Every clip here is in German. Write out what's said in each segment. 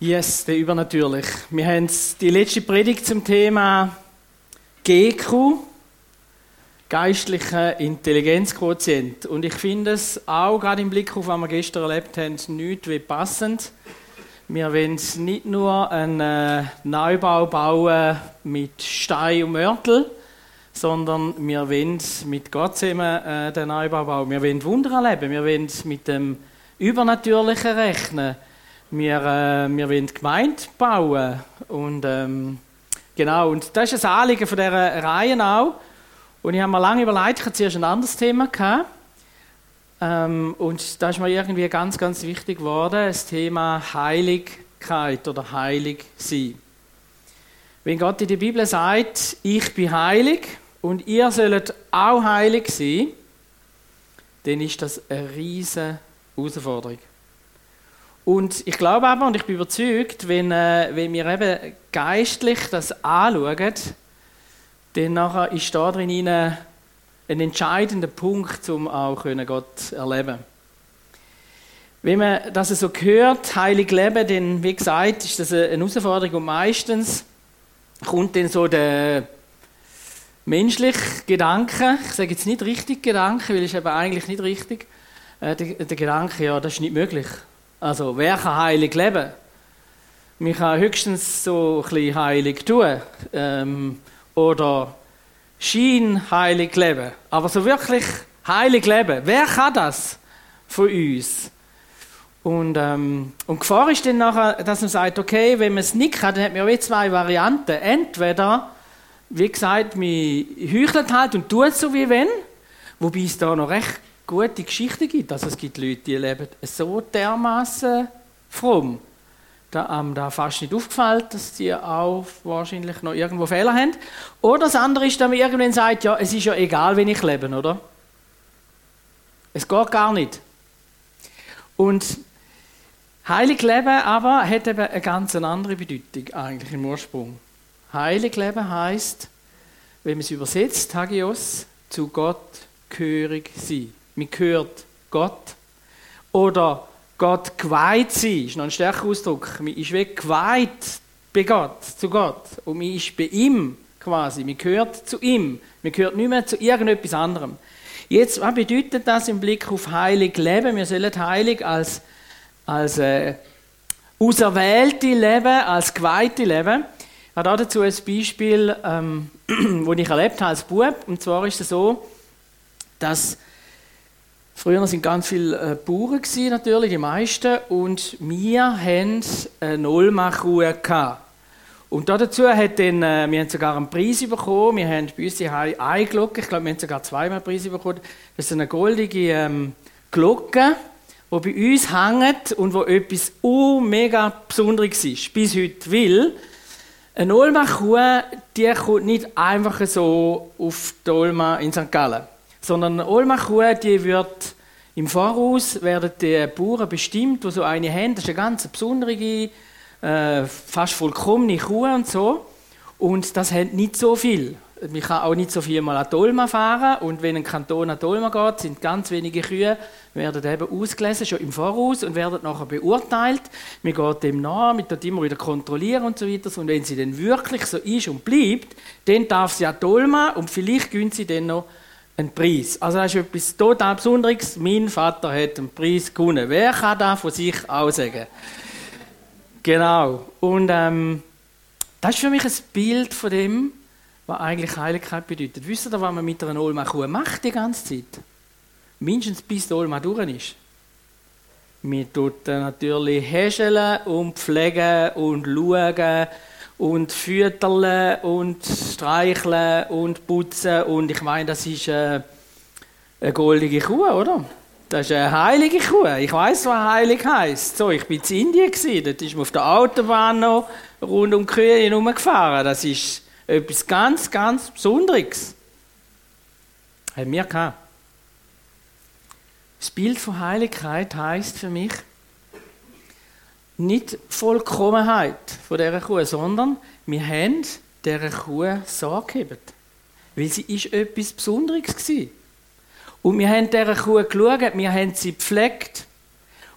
Yes, der übernatürlich. Wir haben die letzte Predigt zum Thema GQ, geistlicher Intelligenzquotient. Und ich finde es auch gerade im Blick auf, was wir gestern erlebt haben, nicht wie passend. Wir wollen nicht nur einen äh, Neubau bauen mit Stein und Mörtel, sondern wir wollen mit Gott zusammen äh, den Neubau bauen. Wir wollen Wunder erleben, wir wollen mit dem Übernatürlichen rechnen wir, äh, wir wollen Gemeinde bauen. Und, ähm, genau, und das ist ein Anliegen von dieser Reihe auch. Und ich habe mir lange überlegt, ich hatte zuerst ein anderes Thema. Gehabt. Ähm, und da ist mir irgendwie ganz, ganz wichtig geworden, das Thema Heiligkeit oder heilig sein. Wenn Gott in der Bibel sagt, ich bin heilig und ihr sollt auch heilig sein, dann ist das eine riesige Herausforderung. Und ich glaube aber, und ich bin überzeugt, wenn, äh, wenn wir eben geistlich das anschauen, dann nachher ist da drin ein entscheidender Punkt, um auch Gott erleben. Wenn man das so hört, heilig leben, dann, wie gesagt, ist das eine Herausforderung und meistens kommt dann so der menschliche Gedanke, ich sage jetzt nicht richtig Gedanke, weil es eben eigentlich nicht richtig, äh, der, der Gedanke, ja, das ist nicht möglich. Also, wer kann heilig leben? Man kann höchstens so ein bisschen heilig tun. Ähm, oder scheinheilig leben. Aber so wirklich heilig leben, wer kann das von uns? Und, ähm, und Gefahr ist dann nachher, dass man sagt, okay, wenn man es nicht kann, dann hat man ja zwei Varianten. Entweder, wie gesagt, man heuchelt halt und tut so wie wenn, wobei es da noch recht gute Geschichten gibt. Also es gibt Leute, die leben so dermaßen fromm, da einem da fast nicht aufgefallen, dass die auch wahrscheinlich noch irgendwo Fehler haben. Oder das andere ist, dass man irgendwann sagt, ja, es ist ja egal, wenn ich lebe, oder? Es geht gar nicht. Und heilig leben aber hat eben eine ganz andere Bedeutung eigentlich im Ursprung. Heilig leben heißt, wenn man es übersetzt, Hagios, zu Gott gehörig sein. Man gehört Gott. Oder Gott geweiht sein, ist noch ein stärkerer Ausdruck. Man ist wie geweiht bei Gott, zu Gott. Und man ist bei ihm quasi. Man gehört zu ihm. Man gehört nicht mehr zu irgendetwas anderem. Jetzt, was bedeutet das im Blick auf heilig Leben? Wir sollen heilig als, als äh, auserwählte Leben, als geweihte Leben. Ich habe dazu ein Beispiel, ähm, das ich erlebt habe als Bub. Und zwar ist es so, dass Früher sind ganz viele äh, Bauern natürlich, die meisten, und wir hatten eine Olmachruhe. Und dazu hat dann, äh, wir haben sogar einen Preis bekommen, wir haben bei uns die eine Glocke, ich glaube, wir haben sogar zweimal einen Preis bekommen, das ist eine goldige ähm, Glocke, die bei uns hängt und wo etwas uh, mega Besonderes ist, bis heute, weil eine Olma-Kuh, die kommt nicht einfach so auf die Olma in St. Gallen sondern Olma-Kuh, die wird im Voraus werden die Bauern bestimmt, die so eine haben. Das ist eine ganz besondere, äh, fast vollkommene Kuh und so. Und das hat nicht so viel. Man kann auch nicht so viel mal an Dolma fahren. Und wenn ein Kanton an Dolma geht, sind ganz wenige Kühe, werden eben ausgelesen, schon im Voraus, und werden nachher beurteilt. Man geht dem nach, man tut immer wieder kontrollieren und so weiter. Und wenn sie dann wirklich so ist und bleibt, dann darf sie an Dolma und vielleicht gönnt sie dann noch einen Preis. Also das ist etwas total Besonderes. Mein Vater hat einen Preis gewonnen. Wer kann das von sich auch sagen? Genau. Und ähm, das ist für mich ein Bild von dem, was eigentlich Heiligkeit bedeutet. Wisst ihr, was man mit einer Olma-Kuh macht die ganze Zeit? Mindestens bis die Olma durch ist. Wir tun natürlich häscheln und pflegen und schauen und fütterle und streicheln und putzen und ich meine, das ist äh, eine goldige Kuh, oder? Das ist eine heilige Kuh. Ich weiß, was heilig heißt. So, ich bin in Indien gewesen. Dort ist man auf der Autobahn noch rund um die Kühe herumgefahren. Das ist etwas ganz, ganz Besonderes. Haben wir gehabt. Das Bild von Heiligkeit heißt für mich, nicht Vollkommenheit von dieser Kuh, sondern wir haben dieser Kuh Sorge gegeben. Weil sie ist etwas Besonderes war. Und wir haben dieser Kuh geschaut, wir haben sie gepflegt.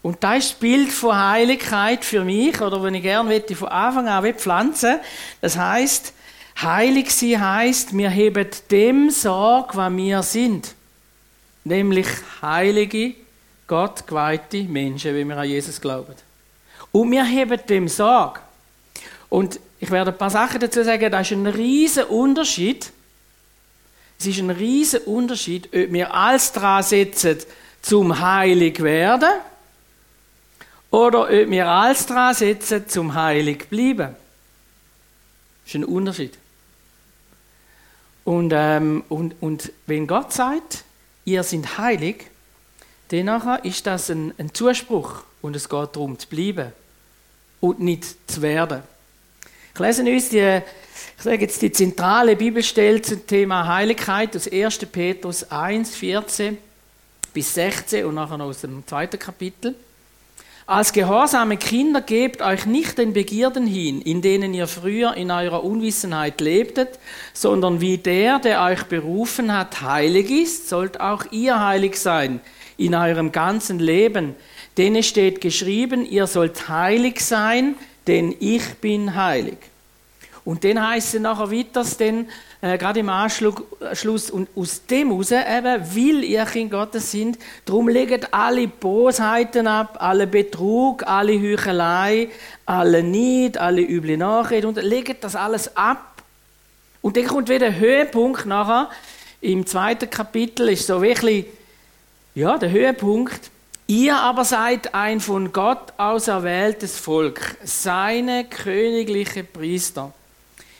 Und das ist das Bild von Heiligkeit für mich, oder wenn ich gerne von Anfang an pflanzen Das heißt, heilig sein heißt, wir heben dem Sorge, was wir sind. Nämlich heilige, Gott geweihte Menschen, wie wir an Jesus glauben. Und wir heben dem Sorge. Und ich werde ein paar Sachen dazu sagen, das ist ein riesen Unterschied. Es ist ein riesen Unterschied, ob wir alles dran setzen, zum heilig werden, oder ob wir alles dran setzen, zum heilig bleiben. Das ist ein Unterschied. Und, ähm, und, und wenn Gott sagt, ihr seid heilig, dann ist das ein, ein Zuspruch und es geht darum zu bleiben und nicht zu werden. Ich lese uns die, ich sage jetzt die zentrale Bibelstelle zum Thema Heiligkeit aus 1. Petrus 1, 14 bis 16 und nachher aus dem zweiten Kapitel. Als gehorsame Kinder gebt euch nicht den Begierden hin, in denen ihr früher in eurer Unwissenheit lebtet, sondern wie der, der euch berufen hat, heilig ist, sollt auch ihr heilig sein in eurem ganzen Leben. Denn es steht geschrieben, ihr sollt heilig sein, denn ich bin heilig. Und dann heißt es nachher weiter, denn, äh, gerade im Anschluss, und aus dem heraus, eben, weil ihr Kind Gottes sind, darum legt alle Bosheiten ab, alle Betrug, alle Heuchelei, alle Neid, alle üble Nachrede und legt das alles ab. Und dann kommt wieder der Höhepunkt nachher, im zweiten Kapitel ist so wirklich, ja, der Höhepunkt, Ihr aber seid ein von Gott auserwähltes Volk, seine königliche Priester.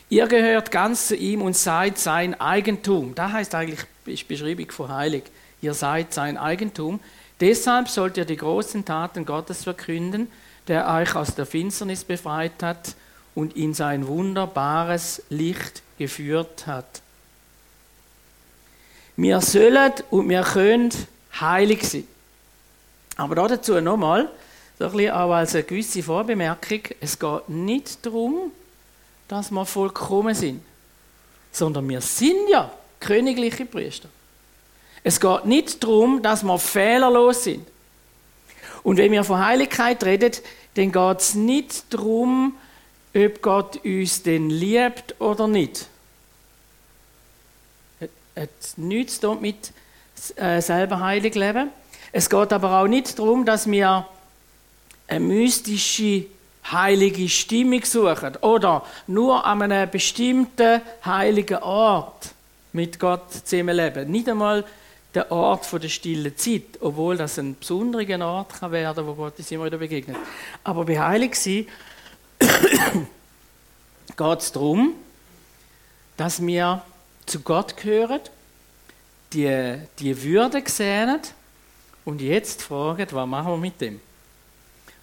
Ihr gehört ganz zu ihm und seid sein Eigentum. Da heißt eigentlich ist Beschreibung von heilig. Ihr seid sein Eigentum. Deshalb sollt ihr die großen Taten Gottes verkünden, der euch aus der Finsternis befreit hat und in sein wunderbares Licht geführt hat. Wir sollen und wir können heilig sein. Aber dazu nochmal, so ein bisschen auch als eine gewisse Vorbemerkung, es geht nicht darum, dass wir vollkommen sind, sondern wir sind ja königliche Priester. Es geht nicht darum, dass wir fehlerlos sind. Und wenn wir von Heiligkeit reden, dann geht es nicht darum, ob Gott uns denn liebt oder nicht. Es hat nichts damit äh, selber heilig leben. Es geht aber auch nicht darum, dass wir eine mystische, heilige Stimmung suchen oder nur an einem bestimmten heiligen Ort mit Gott zusammenleben. Nicht einmal der Ort der stillen Zeit, obwohl das ein besonderer Ort kann werden wo Gott uns immer wieder begegnet. Aber bei heilig sein geht es darum, dass wir zu Gott gehören, die, die Würde sehen und jetzt fragen, was machen wir mit dem?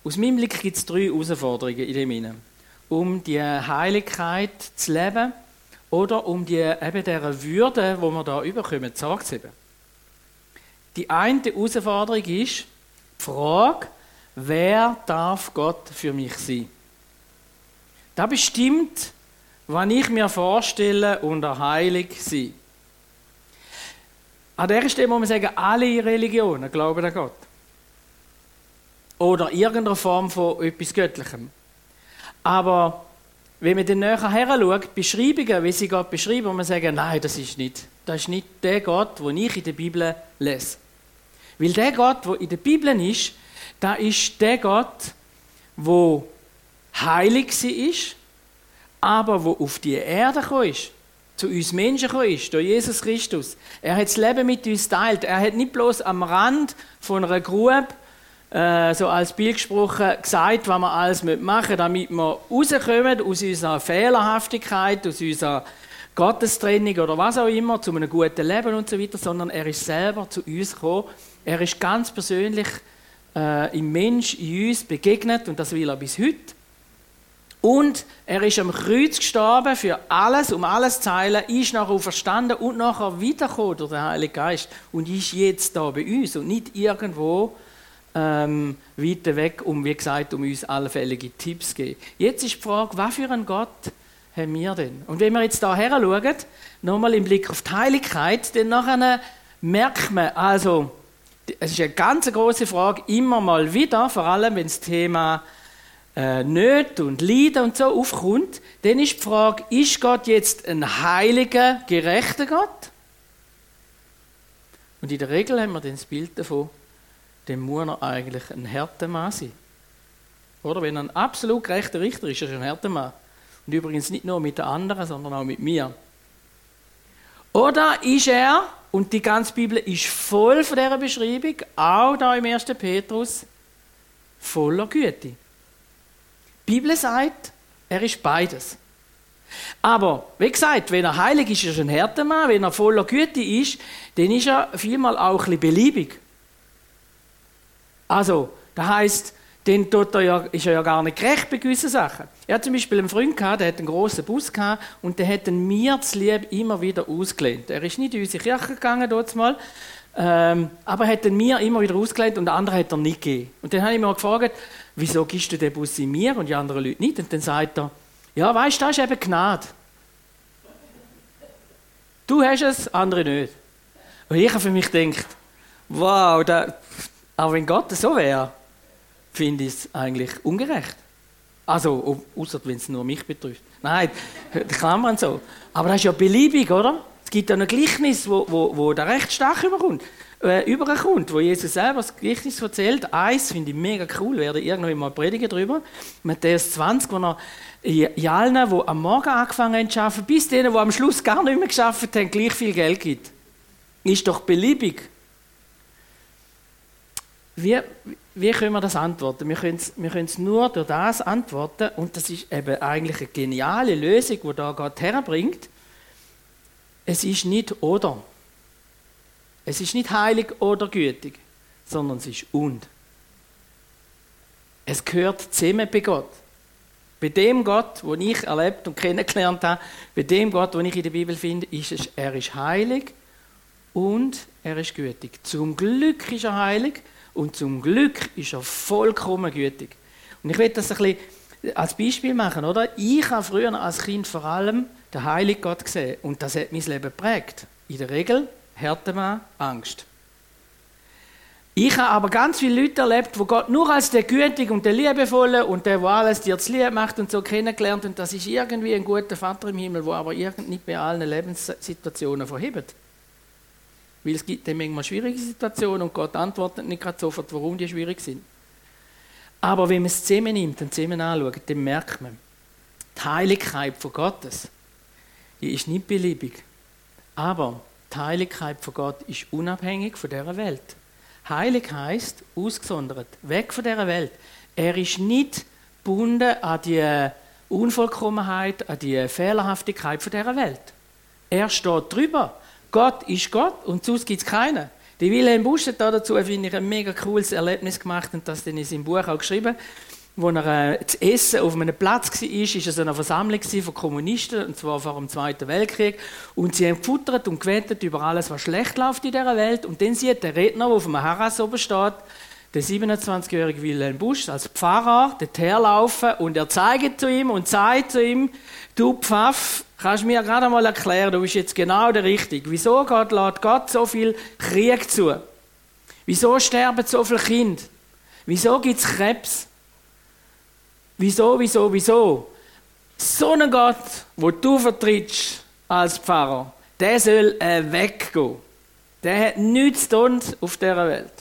Aus meinem Blick gibt es drei Herausforderungen in dem Innen. Um die Heiligkeit zu leben oder um die eben dieser Würde, wo wir da überkommen, zu haben. Die eine Herausforderung ist die Frage, wer darf Gott für mich sein? Das bestimmt, was ich mir vorstelle unter heilig sein. An dieser Stelle muss man sagen, alle Religionen glauben an Gott. Oder irgendeine Form von etwas Göttlichem. Aber wenn man dann näher her schaut, Beschreibungen, wie sie Gott beschreiben, und man sagen, nein, das ist nicht, das ist nicht der Gott, den ich in der Bibel lese. Weil der Gott, der in der Bibel ist, da ist der Gott, wo heilig ist, aber wo auf die Erde gekommen ist zu uns Menschen gekommen ist, durch Jesus Christus. Er hat das Leben mit uns teilt. Er hat nicht bloß am Rand von einer Grube, äh, so als Bild gesprochen, gesagt, was wir alles machen müssen, damit wir rauskommen aus unserer Fehlerhaftigkeit, aus unserer Gottestrennung oder was auch immer, zu einem guten Leben und so weiter, sondern er ist selber zu uns gekommen. Er ist ganz persönlich äh, im Mensch, in uns begegnet und das will er bis heute. Und er ist am Kreuz gestorben für alles, um alles zu heilen, ist nachher verstanden und nachher wiedergekommen durch den Heiligen Geist und ist jetzt da bei uns und nicht irgendwo ähm, weiter weg, um, wie gesagt, um uns allfällige Tipps zu geben. Jetzt ist die Frage, was für einen Gott haben wir denn? Und wenn wir jetzt da her schauen, nochmal im Blick auf die Heiligkeit, dann nachher merkt man, also, Es ist eine ganz große Frage, immer mal wieder, vor allem wenn das Thema äh, Nöte und Leiden und so aufkommt, dann ist die Frage, ist Gott jetzt ein heiliger, gerechter Gott? Und in der Regel haben wir dann das Bild davon, dem muss er eigentlich ein Härtemann sein. Oder wenn er ein absolut gerechter Richter ist, ist er ein Härtemann. Und übrigens nicht nur mit den anderen, sondern auch mit mir. Oder ist er, und die ganze Bibel ist voll von dieser Beschreibung, auch da im 1. Petrus, voller Güte. Die Bibel sagt, er ist beides. Aber, wie gesagt, wenn er heilig ist, ist er ein Härtemann. Wenn er voller Güte ist, dann ist er vielmal auch ein bisschen beliebig. Also, das heisst, dann tut er ja, ist er ja gar nicht gerecht bei gewissen Sachen. Er hat zum Beispiel einen Freund gehabt, der hat einen grossen Bus gehabt und der hat mir das Lieb immer wieder ausgelehnt. Er ist nicht in unsere Kirche gegangen dort mal, ähm, aber hat mir immer wieder ausgelehnt und den anderen hat er nicht gegeben. Und dann habe ich mal gefragt, wieso gibst du den Bus in mir und die anderen Leute nicht? Und dann sagt er, ja, weißt du, das ist eben Gnade. Du hast es, andere nicht. Und ich habe für mich gedacht, wow, da, aber wenn Gott so wäre, finde ich es eigentlich ungerecht. Also, außer wenn es nur mich betrifft. Nein, Klammern so. Aber das ist ja beliebig, oder? Es gibt ja ein Gleichnis, wo, wo, wo da recht stark überkommt, äh, überkommt, wo Jesus selber das Gleichnis erzählt. Eins finde ich mega cool, werde irgendwann mal predigen darüber. Matthäus 20, wo er in allen, die am Morgen angefangen haben zu arbeiten, bis denen, die am Schluss gar nicht mehr geschafft haben, gleich viel Geld gibt. Ist doch beliebig. Wie, wie können wir das antworten? Wir können, es, wir können es nur durch das antworten und das ist eben eigentlich eine geniale Lösung, die da Gott herbringt. Es ist nicht oder. Es ist nicht heilig oder gütig, sondern es ist und. Es gehört zusammen bei Gott. Bei dem Gott, den ich erlebt und kennengelernt habe, bei dem Gott, den ich in der Bibel finde, ist es, er ist heilig und er ist gütig. Zum Glück ist er heilig und zum Glück ist er vollkommen gütig. Und ich will das ein bisschen als Beispiel machen, oder? Ich habe früher als Kind vor allem den heiligen Gott gesehen und das hat mein Leben geprägt. In der Regel Härtemann, Angst. Ich habe aber ganz viele Leute erlebt, wo Gott nur als der Gütige und der Liebevolle und der, der alles dir zu lieb macht und so kennengelernt und das ist irgendwie ein guter Vater im Himmel, wo aber irgendwie nicht bei allen Lebenssituationen verhebt. Weil es gibt dann manchmal schwierige Situationen und Gott antwortet nicht gerade sofort, warum die schwierig sind. Aber wenn man es zusammen nimmt und zusammen anschaut, dann merkt man, die Heiligkeit von Gottes, die ist nicht beliebig. Aber die Heiligkeit von Gott ist unabhängig von dieser Welt. Heilig heißt ausgesondert, weg von dieser Welt. Er ist nicht gebunden an die Unvollkommenheit, an die Fehlerhaftigkeit von dieser Welt. Er steht drüber. Gott ist Gott und sonst gibt es keinen. Die Wilhelm Busch hat dazu, finde ich, ein mega cooles Erlebnis gemacht und das in seinem Buch auch geschrieben. Wo er äh, zu essen auf einem Platz war, ist es eine Versammlung von Kommunisten, und zwar vor dem Zweiten Weltkrieg. Und sie haben gefuttert und gewettet über alles, was schlecht läuft in dieser Welt. Und dann sieht der Redner, der auf dem Harras oben steht, der 27-jährige Wilhelm Busch als Pfarrer dort herlaufen und er zeigt zu ihm und sagt zu ihm, du Pfaff, kannst mir gerade mal erklären, du bist jetzt genau der Richtige. Wieso Gott lässt Gott so viel Krieg zu? Wieso sterben so viele Kinder? Wieso gibt es Krebs? Wieso, wieso, wieso? So ein Gott, wo du vertrittst als Pfarrer, der soll äh, weggehen. Der hat nichts zu tun auf dieser Welt.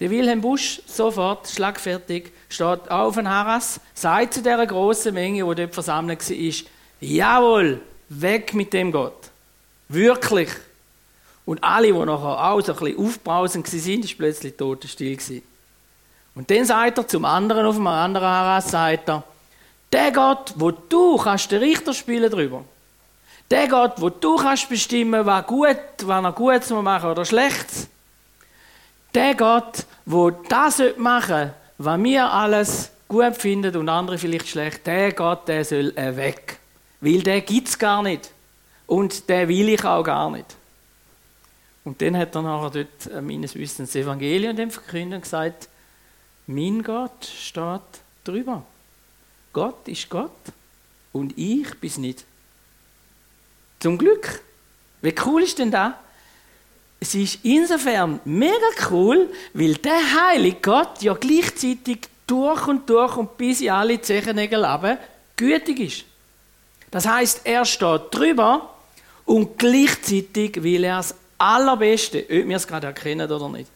Der Wilhelm Busch sofort, schlagfertig, steht auf dem Harras, sagt zu dieser großen Menge, die dort versammelt war, jawohl, weg mit dem Gott. Wirklich. Und alle, die nachher auch so ein bisschen aufbrausend waren, ist plötzlich totenstill. Und dann sagt er zum anderen auf einem anderen Harras, sagt er, der Gott, wo du kannst den Richter spielen drüber. Der Gott, wo du kannst bestimmen, was gut, was er gut machen oder schlecht der Gott, wo das machen was wir alles gut finden und andere vielleicht schlecht, der Gott, der soll weg. Weil der gibt es gar nicht. Und der will ich auch gar nicht. Und dann hat er nachher dort äh, meines Wissens das Evangelium dem verkündet und gesagt, mein Gott steht drüber. Gott ist Gott und ich bin nicht. Zum Glück. Wie cool ist denn das? es ist insofern mega cool, weil der heilige Gott ja gleichzeitig durch und durch und bis in alle Zechennägel gütig ist. Das heißt, er steht drüber und gleichzeitig will er das Allerbeste, ob wir es gerade erkennen oder nicht.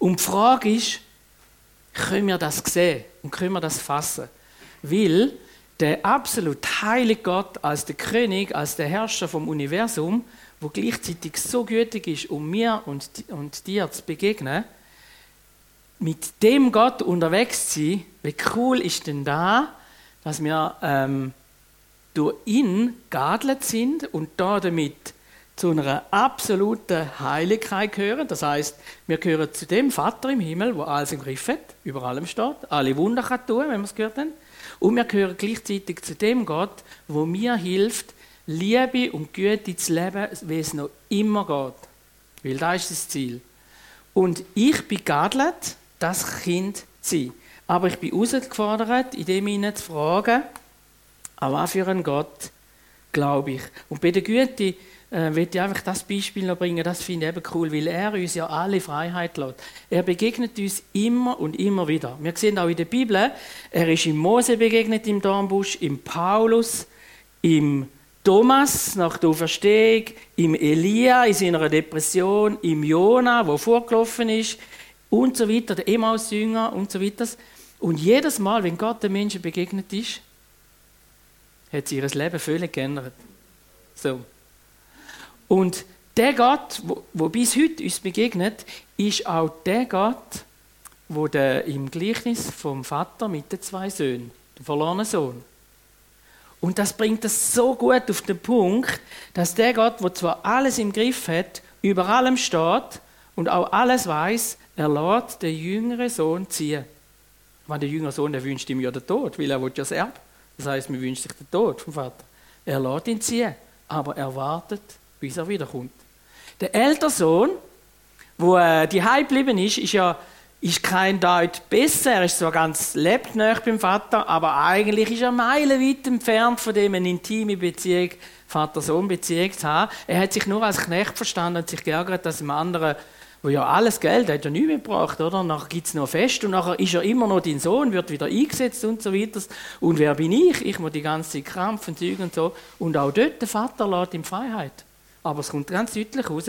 Und die Frage ist, können wir das sehen und können wir das fassen? Weil der absolut heilige Gott als der König, als der Herrscher vom Universum, wo gleichzeitig so gütig ist, um mir und, und dir zu begegnen, mit dem Gott unterwegs zu sein, wie cool ist denn da, dass wir ähm, durch ihn geadelt sind und da damit zu einer absoluten Heiligkeit gehören. Das heißt, wir gehören zu dem Vater im Himmel, wo alles im Griff hat, über allem steht, alle Wunder kann tun, wenn wir es gehört haben. Und wir gehören gleichzeitig zu dem Gott, wo mir hilft, Liebe und Güte zu leben, wie es noch immer geht. Weil das ist das Ziel. Und ich bin geadelt, das Kind zu sein. Aber ich bin herausgefordert, in dem Ihnen zu fragen, an was für einen Gott glaube ich. Und bei der Güte äh, will ich einfach das Beispiel noch bringen, das finde ich eben cool, weil er uns ja alle Freiheit lässt. Er begegnet uns immer und immer wieder. Wir sehen auch in der Bibel, er ist im Mose begegnet im Dornbusch, im Paulus, im Thomas nach der Auferstehung, im Elia in seiner Depression, im Jona, wo vorgelaufen ist und so weiter, der Emmaus-Jünger und so weiter. Und jedes Mal, wenn Gott den Menschen begegnet ist, hat sich ihr Leben völlig geändert. So. Und der Gott, wo, bis heute uns begegnet, ist auch der Gott, wo der im Gleichnis vom Vater mit den zwei Söhnen, der verlorene Sohn. Und das bringt es so gut auf den Punkt, dass der Gott, wo zwar alles im Griff hat, über allem steht und auch alles weiß, er lässt den jüngeren Sohn ziehen. Wenn der jüngere Sohn, der wünscht ihm ja den Tod, weil er will ja das Erbe. Das heißt, man wünscht sich den Tod vom Vater. Er lässt ihn ziehen, aber er wartet bis er wiederkommt. Der ältere Sohn, wo äh, die geblieben ist, ist ja ist kein Deut besser. Er ist zwar ganz lebt beim Vater, aber eigentlich ist er meilenweit entfernt von dem eine intime Beziehung, Vater-Sohn-Beziehung zu haben. Er hat sich nur als Knecht verstanden und sich geärgert, dass dem anderen wo ja alles Geld hat ja nichts mitgebracht, oder? Nachher gibt es noch Fest und nachher ist er immer noch dein Sohn, wird wieder eingesetzt und so weiter. Und wer bin ich? Ich muss die ganze Zeit krampfen, Zeug und so. Und auch dort, der Vater lässt ihm Freiheit. Aber es kommt ganz deutlich raus,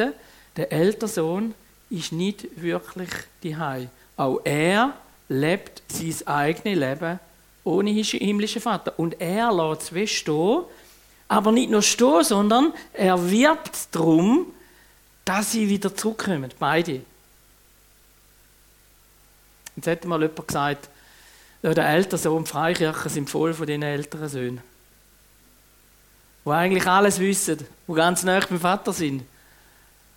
der ältere Sohn ist nicht wirklich die Auch er lebt sein eigenes Leben ohne himmlischen Vater. Und er lässt es stehen, aber nicht nur stehen, sondern er wirbt darum, dass sie wieder zurückkommen, beide. Jetzt hätte mal jemand gesagt, der ältere Sohn Freikirchen sind voll von den älteren Söhnen die eigentlich alles wissen, die ganz nah beim Vater sind,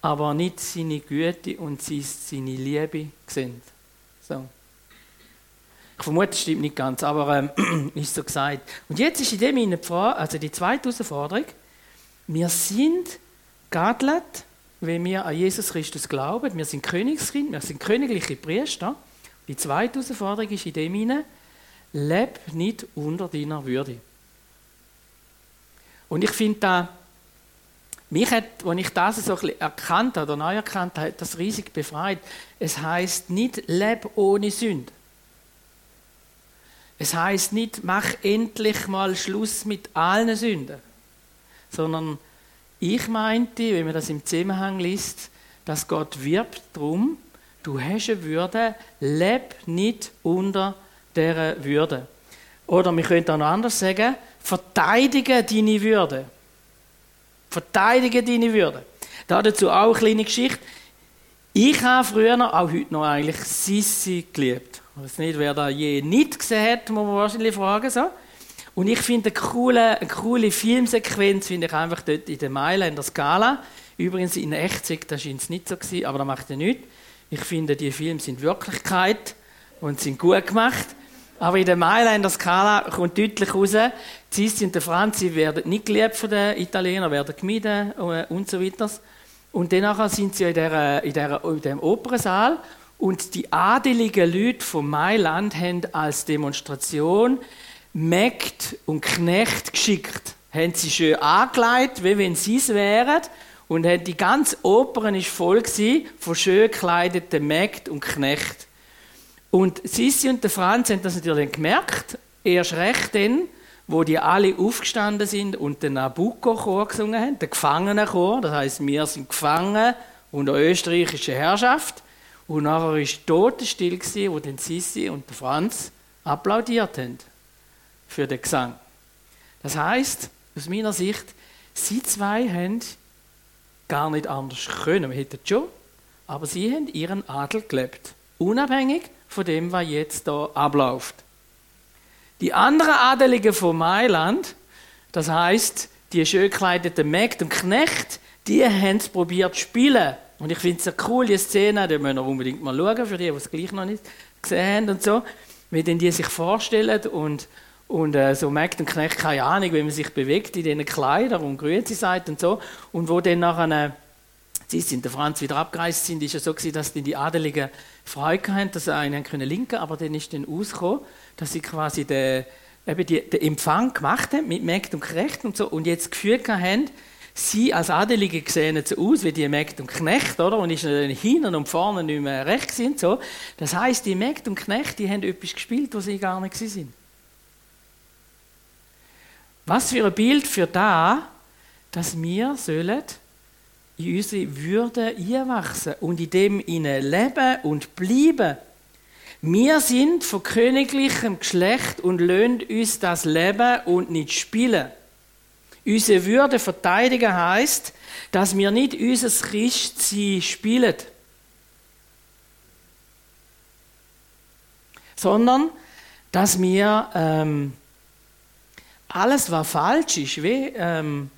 aber nicht seine Güte und seine Liebe sehen. So. Ich vermute, das stimmt nicht ganz, aber ähm, ist so gesagt. Und jetzt ist in dem Frage, also die zweite Herausforderung, wir sind geadelt, wenn wir an Jesus Christus glauben. Wir sind Königskind, wir sind königliche Priester. Die zweite Herausforderung ist in dem hinein, leb nicht unter deiner Würde. Und ich finde da, mich hat, als ich das so erkannt habe oder neu erkannt habe, das riesig befreit. Es heißt nicht, leb ohne Sünde. Es heißt nicht, mach endlich mal Schluss mit allen Sünden. Sondern ich meinte, wenn man das im Zusammenhang liest, dass Gott wirbt darum, du hast eine Würde, leb nicht unter dieser Würde. Oder wir könnten auch noch anders sagen, verteidige deine Würde. Verteidige deine Würde. Dazu auch eine kleine Geschichte. Ich habe früher, auch heute noch eigentlich, Sissi geliebt. Ich weiß nicht, wer da je nicht gesehen hat, muss man wahrscheinlich fragen. So. Und ich finde eine coole, eine coole Filmsequenz, finde ich einfach dort in der Mailänder Skala. Übrigens in Echtzeit, das scheint es nicht so gewesen, aber das macht ja nichts. Ich finde, die Filme sind Wirklichkeit und sind gut gemacht. Aber in der Mailänder Skala kommt deutlich raus, Zisti und der Franzi werden nicht geliebt von den Italienern, werden gemieden äh, und so weiter. Und dann sind sie in, der, in, der, in dem Opernsaal und die adeligen Leute von Mailand haben als Demonstration Mägd und Knecht geschickt. Haben sie schön angelegt, wie wenn sie es wären. Und die ganze Oper war voll von schön gekleideten Mägden und Knechten. Und Sissi und der Franz haben das natürlich gemerkt, erst recht dann, wo die alle aufgestanden sind und den Nabucco-Chor gesungen haben, den Gefangenenchor, das heißt, wir sind gefangen unter österreichischer Herrschaft. Und nachher war totenstill, wo dann Sissi und der Franz applaudiert haben für den Gesang. Das heißt, aus meiner Sicht, sie zwei haben gar nicht anders können. Wir hätten schon, aber sie haben ihren Adel gelebt. Unabhängig von dem, was jetzt da abläuft. Die anderen Adeligen von Mailand, das heißt die schön gekleideten Mägde und Knecht, die haben es probiert zu spielen. Und ich finde es eine coole Szene, die müssen wir unbedingt mal schauen, für die, die es gleich noch nicht gesehen haben und so, wie denn die sich vorstellen und, und äh, so Mägd und Knecht, keine Ahnung, wie man sich bewegt in diesen Kleidern und Grüezi sagt und so. Und wo dann nachher, sie sind der Franz wieder abgereist sind, ist es so gewesen, dass die Adeligen Freude hatten, dass sie einen können linken, aber dann ist dann ausgekommen, dass sie quasi den, eben die, den Empfang gemacht haben mit Mägd und Knecht und so und jetzt Gefühl haben, sie als Adelige sehen jetzt aus wie die Mägd und Knecht, oder? Und ist dann hinten und vorne nicht mehr recht sind, so. Das heißt, die Mägd und Knecht, die haben etwas gespielt, was sie gar nicht sind. Was für ein Bild für da, dass wir sollen in unsere Würde einwachsen und in dem ihnen leben und bleiben. Wir sind von königlichem Geschlecht und löhnt uns das Leben und nicht spielen. Unsere Würde verteidigen heißt, dass wir nicht unser Christsein spielen, sondern dass wir ähm, alles, was falsch ist, wie ähm,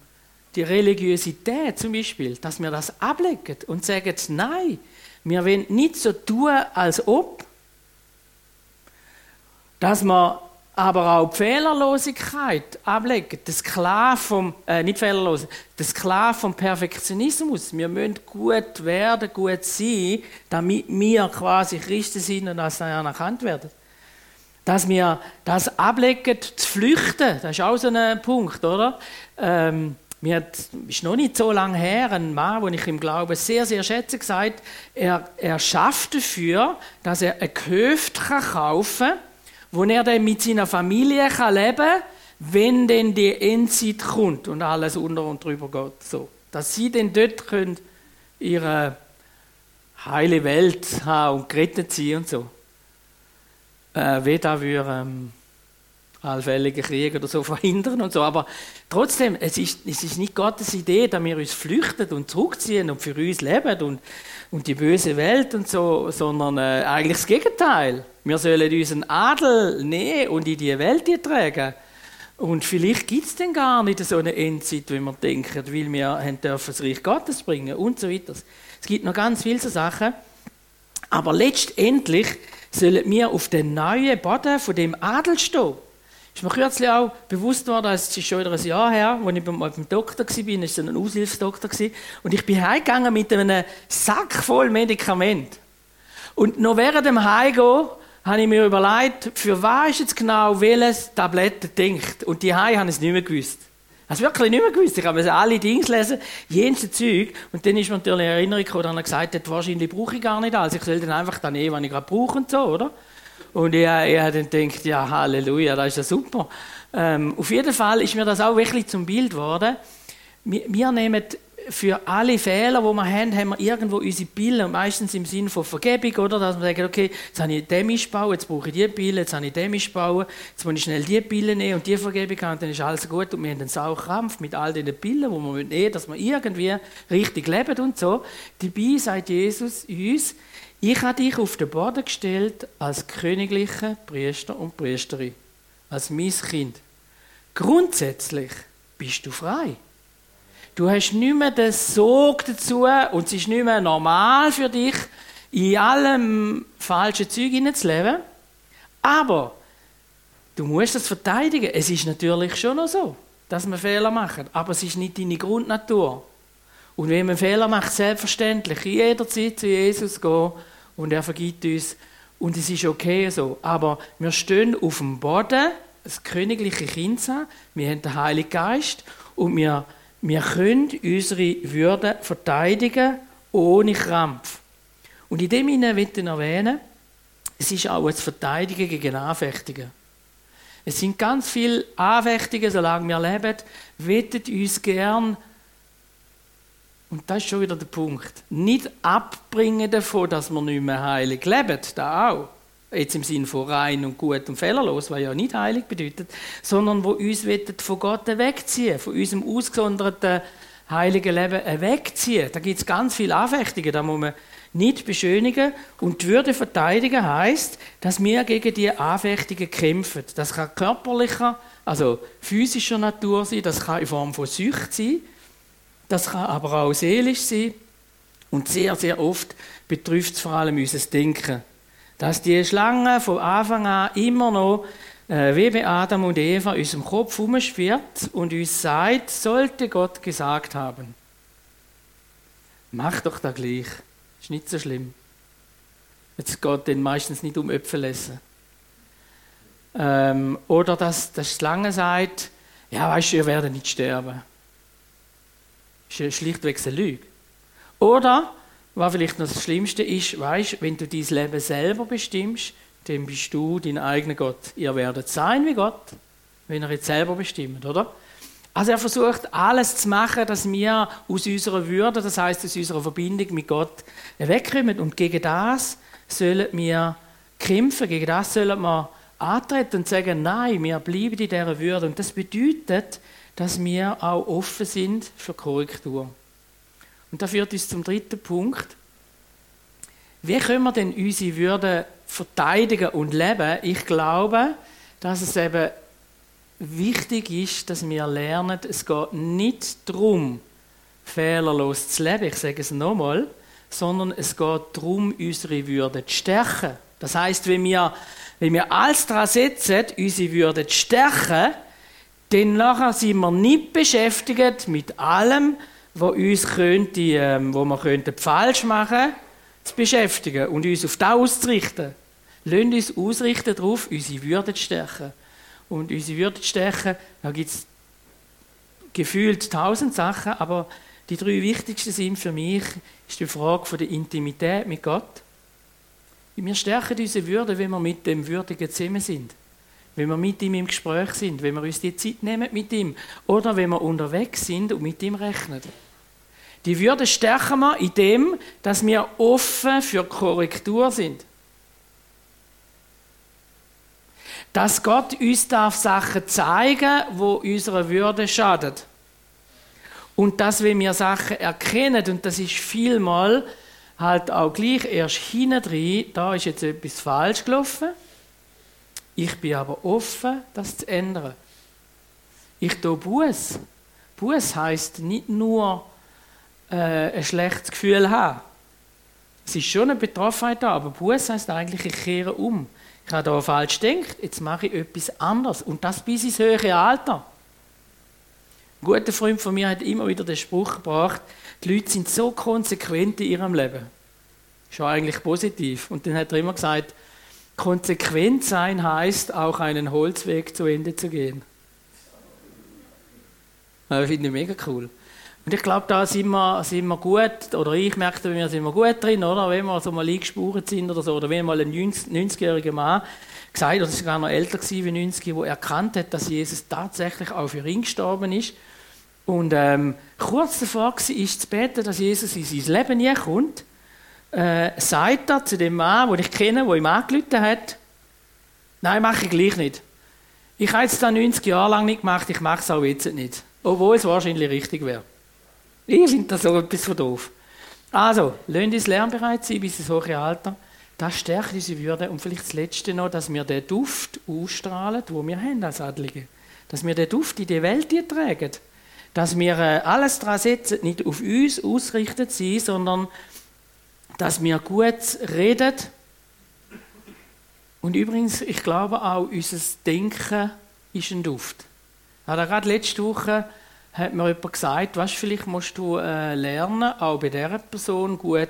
die Religiosität zum Beispiel, dass wir das ablegen und sagen, nein, wir wollen nicht so tun, als ob, dass wir aber auch die Fehlerlosigkeit ablegen, das Sklave vom, äh, nicht fehlerlos, das Sklave vom Perfektionismus. Wir müssen gut werden, gut sein, damit wir quasi Christen sind und als anerkannt werden dass wir das ablegen, zu flüchten, das ist auch so ein Punkt, oder? Ähm, mir hat, ist noch nicht so lange her, ein Mann, den ich im Glauben sehr, sehr schätze, gesagt, er, er schafft dafür, dass er ein Gehöft kaufen kann, wo er dann mit seiner Familie kann leben kann, wenn denn die Endzeit kommt und alles unter und drüber geht. So. Dass sie dann dort können ihre heile Welt haben und gerettet sein und so äh, wie da wir ähm, allfällige Kriege oder so verhindern und so. Aber trotzdem, es ist, es ist nicht Gottes Idee, dass wir uns flüchten und zurückziehen und für uns leben und, und die böse Welt und so, sondern äh, eigentlich das Gegenteil. Wir sollen unseren Adel nehmen und in die Welt tragen. Und vielleicht gibt es denn gar nicht so eine Endzeit, wie wir denken, weil wir haben dürfen das Reich Gottes bringen und so weiter. Es gibt noch ganz viele so Sachen. Aber letztendlich sollen wir auf den neuen Boden von dem Adel stehen. Ist mir kürzlich auch bewusst worden, es ist schon wieder ein Jahr her, als ich beim, beim Doktor war, das war ein Aushilfsdoktor, und ich bin heimgegangen mit einem Sack voll Medikament. Und noch während dem Heimgehen habe ich mir überlegt, für was ist jetzt genau welches Tablette denkt. Und die Heim haben es nicht mehr gewusst. Hast du wirklich nicht mehr gewusst. Ich habe alle Dings lesen, jenes Zeug. Und dann ist mir natürlich eine Erinnerung gekommen, dass er gesagt hat, wahrscheinlich brauche ich gar nicht alles. Ich soll dann einfach dann nehmen, was ich gerade brauche und so, oder? Und ich, ich habe dann gedacht, ja, Halleluja, das ist ja super. Ähm, auf jeden Fall ist mir das auch wirklich zum Bild geworden. Wir, wir nehmen für alle Fehler, die wir haben, haben wir irgendwo unsere Pille, meistens im Sinne von Vergebung, oder? Dass wir sagen, okay, jetzt habe ich den bauen, jetzt brauche ich die Pille, jetzt habe ich den bauen, jetzt muss ich schnell die Pille nehmen und die Vergebung haben, dann ist alles gut und wir haben einen Saukrampf mit all diesen Pillen, die wir nehmen dass wir irgendwie richtig leben und so. Dabei sagt Jesus uns, ich habe dich auf den Boden gestellt als königliche Priester und Priesterin, als mein Kind. Grundsätzlich bist du frei. Du hast nicht mehr den Sog dazu und es ist nicht mehr normal für dich, in allem falschen Zeug hineinzuleben. Aber du musst das verteidigen. Es ist natürlich schon noch so, dass wir Fehler machen, aber es ist nicht deine Grundnatur. Und wenn man Fehler macht, selbstverständlich jederzeit zu Jesus gehen und er vergibt uns und es ist okay so. Aber wir stehen auf dem Boden, das königliche Kind, wir haben den Heiligen Geist und wir Wir können unsere Würde verteidigen ohne Krampf. Und in dem Sinne möchte ich erwähnen, es ist auch ein Verteidigen gegen Anfechtungen. Es sind ganz viele Anfechtungen, solange wir leben, wettet uns gern, und das ist schon wieder der Punkt, nicht abbringen davon, dass wir nicht mehr heilig leben, da auch. Jetzt im Sinne von rein und gut und fehlerlos, was ja nicht heilig bedeutet, sondern wo uns von Gott wegziehen, von unserem ausgesonderten heiligen Leben wegziehen. Da gibt es ganz viele Anfechtungen, da muss man nicht beschönigen. Und die Würde verteidigen heißt, dass wir gegen die Anfechtungen kämpfen. Das kann körperlicher, also physischer Natur sein, das kann in Form von Sucht sein, das kann aber auch seelisch sein. Und sehr, sehr oft betrifft es vor allem unser Denken. Dass die Schlange von Anfang an immer noch äh, wie bei Adam und Eva in unserem Kopf herumschwirrt und uns sagt, sollte Gott gesagt haben. Mach doch da gleich. Ist nicht so schlimm. Jetzt geht dann meistens nicht um Äpfel essen. Ähm, oder dass die Schlange sagt, ja, weißt du, ihr werdet nicht sterben. Ist schlichtweg eine Lüge. Oder, was vielleicht noch das Schlimmste ist, weißt, wenn du dein Leben selber bestimmst, dann bist du dein eigener Gott. Ihr werdet sein wie Gott, wenn ihr jetzt selber bestimmt, oder? Also er versucht alles zu machen, dass wir aus unserer Würde, das heißt aus unserer Verbindung mit Gott, wegkommen. Und gegen das sollen wir kämpfen, gegen das sollen wir antreten und sagen, nein, wir bleiben in dieser Würde. Und das bedeutet, dass wir auch offen sind für Korrektur. Und das führt uns zum dritten Punkt. Wie können wir denn unsere Würde verteidigen und leben? Ich glaube, dass es eben wichtig ist, dass wir lernen, es geht nicht darum, fehlerlos zu leben, ich sage es nochmal, sondern es geht darum, unsere Würde zu stärken. Das heißt, wenn wir, wenn wir alles daran setzen, unsere Würde zu stärken, dann nachher sind wir nicht beschäftigt mit allem, was uns könnte, ähm, wo wir könnten falsch machen zu beschäftigen und uns auf das auszurichten. Lasst uns ausrichten darauf, unsere Würde zu stärken. Und unsere Würde zu stärken, da gibt es gefühlt tausend Sachen, aber die drei wichtigsten sind für mich, ist die Frage von der Intimität mit Gott. Wir stärken unsere Würde, wenn wir mit dem Würdigen zusammen sind. Wenn wir mit ihm im Gespräch sind, wenn wir uns die Zeit nehmen mit ihm. Oder wenn wir unterwegs sind und mit ihm rechnen. Die Würde stärken wir in dem, dass wir offen für Korrektur sind. Dass Gott uns darf Sachen zeigen, wo unserer Würde schadet. Und dass wenn wir Sachen erkennen, und das ist vielmal halt auch gleich erst hinten drin, da ist jetzt etwas falsch gelaufen. Ich bin aber offen, das zu ändern. Ich tue Buß. Buß heißt nicht nur äh, ein schlechtes Gefühl haben. Es ist schon eine Betroffenheit da, aber Buß heißt eigentlich, ich kehre um. Ich habe da falsch gedacht, jetzt mache ich etwas anderes. Und das bis ins höhere Alter. Ein guter Freund von mir hat immer wieder den Spruch gebracht, die Leute sind so konsequent in ihrem Leben. Schon eigentlich positiv. Und dann hat er immer gesagt, konsequent sein heißt auch einen Holzweg zu Ende zu gehen. Das finde ich mega cool. Und ich glaube, da sind wir, sind wir gut, oder ich merke, bei sind wir gut drin, oder? Wenn wir so mal eingespurt sind oder so, oder wenn mal ein 90-jähriger Mann gesagt, oder sogar noch älter wie 90, der erkannt hat, dass Jesus tatsächlich auch für ihn gestorben ist. Und ähm, kurz davor war, zu beten, dass Jesus in sein Leben nie kommt, äh, sagt er zu dem Mann, den ich kenne, der ihm angerufen hat, nein, mache ich gleich nicht. Ich habe es da 90 Jahre lang nicht gemacht, ich mache es auch jetzt nicht. Obwohl es wahrscheinlich richtig wäre. Ich finde das so etwas von doof. Also, lasst uns lernbereit sein bis ins hohe Alter. Das stärkt unsere Würde. Und vielleicht das Letzte noch, dass wir den Duft ausstrahlen, den wir haben als Adlige. Dass wir den Duft in die Welt tragen. Dass wir äh, alles daran setzen, nicht auf uns ausgerichtet sind, sondern dass wir gut reden. Und übrigens, ich glaube auch, unser Denken ist ein Duft. Habe gerade letzte Woche hat mir jemand gesagt, weißt, vielleicht musst du äh, lernen, auch bei dieser Person gut,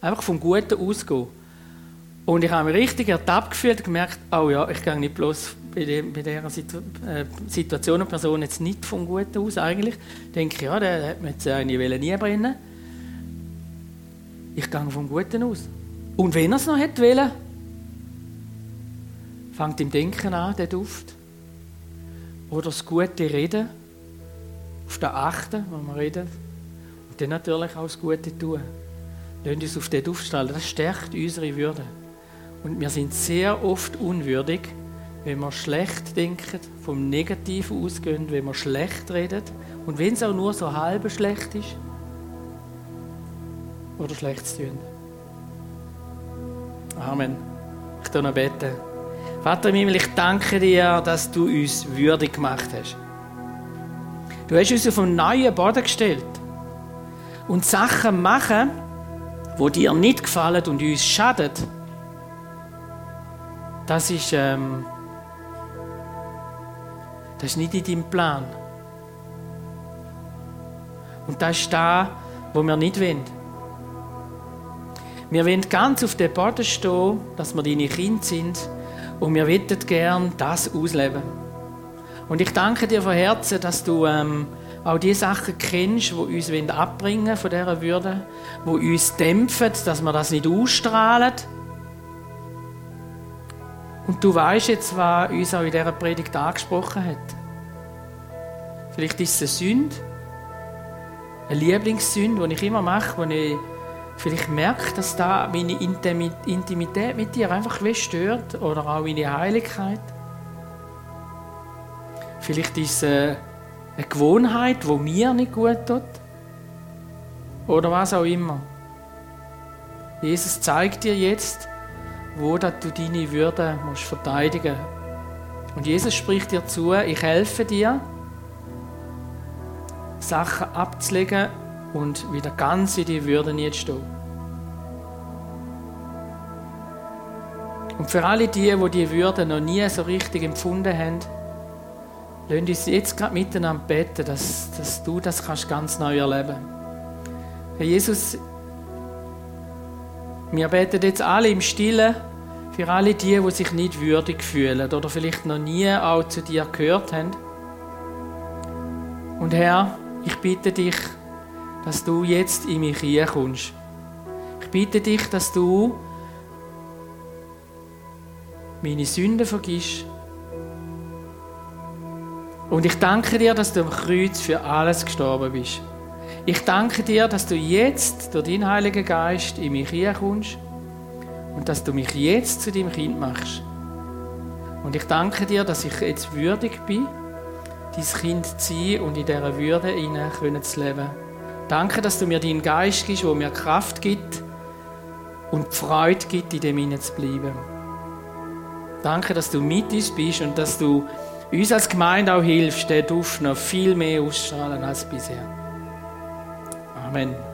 einfach vom Guten ausgehen. Und ich habe mich richtig ertappt gefühlt und gemerkt, oh ja, ich gehe nicht bloß bei, dem, bei dieser Situ äh, Situation und Person jetzt nicht vom Guten aus eigentlich. Denke ich, ja, der hat mir jetzt eigentlich nie brennen Ich gehe vom Guten aus. Und wenn er es noch hätte wollen, fängt im Denken an, der Duft. Oder das gute Reden, auf das Achten, was wir reden. Und dann natürlich auch das Gute tun. Lassen uns auf den Duft strahlen. Das stärkt unsere Würde. Und wir sind sehr oft unwürdig, wenn wir schlecht denken, vom Negativen ausgehen, wenn wir schlecht reden. Und wenn es auch nur so halb schlecht ist. Oder schlecht zu tun. Amen. Ich tue noch beten. Vater im Himmel, ich danke dir, dass du uns würdig gemacht hast. Du hast uns auf einen neuen Boden gestellt. Und Sachen machen, wo dir nicht gefallen und uns schaden, das ist, ähm, das ist nicht in deinem Plan. Und das ist das, was wir nicht wollen. Wir wollen ganz auf dem Boden stehen, dass wir deine Kinder sind und wir wollen gern das ausleben. Und ich danke dir von Herzen, dass du ähm, auch die Sachen kennst, die uns abbringen von dieser Würde, die uns dämpfen, dass wir das nicht ausstrahlen. Und du weißt jetzt, was uns auch in dieser Predigt angesprochen hat. Vielleicht ist es eine Sünde, eine Lieblingssünde, die ich immer mache, wo ich vielleicht merke, dass da meine Intimität mit dir einfach stört oder auch meine Heiligkeit. Vielleicht ist es eine Gewohnheit, die mir nicht gut tut. Oder was auch immer. Jesus zeigt dir jetzt, wo du deine Würde musst verteidigen musst. Und Jesus spricht dir zu, ich helfe dir, Sachen abzulegen und wieder ganz in die Würde nicht stehen. Und für alle die, die die Würde noch nie so richtig empfunden haben, lassen uns jetzt gerade miteinander beten, dass, dass du das kannst ganz neu erleben Herr Jesus, wir beten jetzt alle im Stillen für alle die, die sich nicht würdig fühlen oder vielleicht noch nie auch zu dir gehört haben. Und Herr, ich bitte dich, dass du jetzt in mich kommst. Ich bitte dich, dass du meine Sünden vergisst. Und ich danke dir, dass du am Kreuz für alles gestorben bist. Ich danke dir, dass du jetzt durch deinen Heiligen Geist in mich kommst und dass du mich jetzt zu deinem Kind machst. Und ich danke dir, dass ich jetzt würdig bin, dein Kind zu sein und in dieser Würde zu leben. Danke, dass du mir deinen Geist gibst, der mir Kraft gibt und Freude gibt, in dem zu bleiben. Danke, dass du mit uns bist und dass du uns als Gemeinde auch hilfst, den Duft noch viel mehr ausstrahlen als bisher. Amen.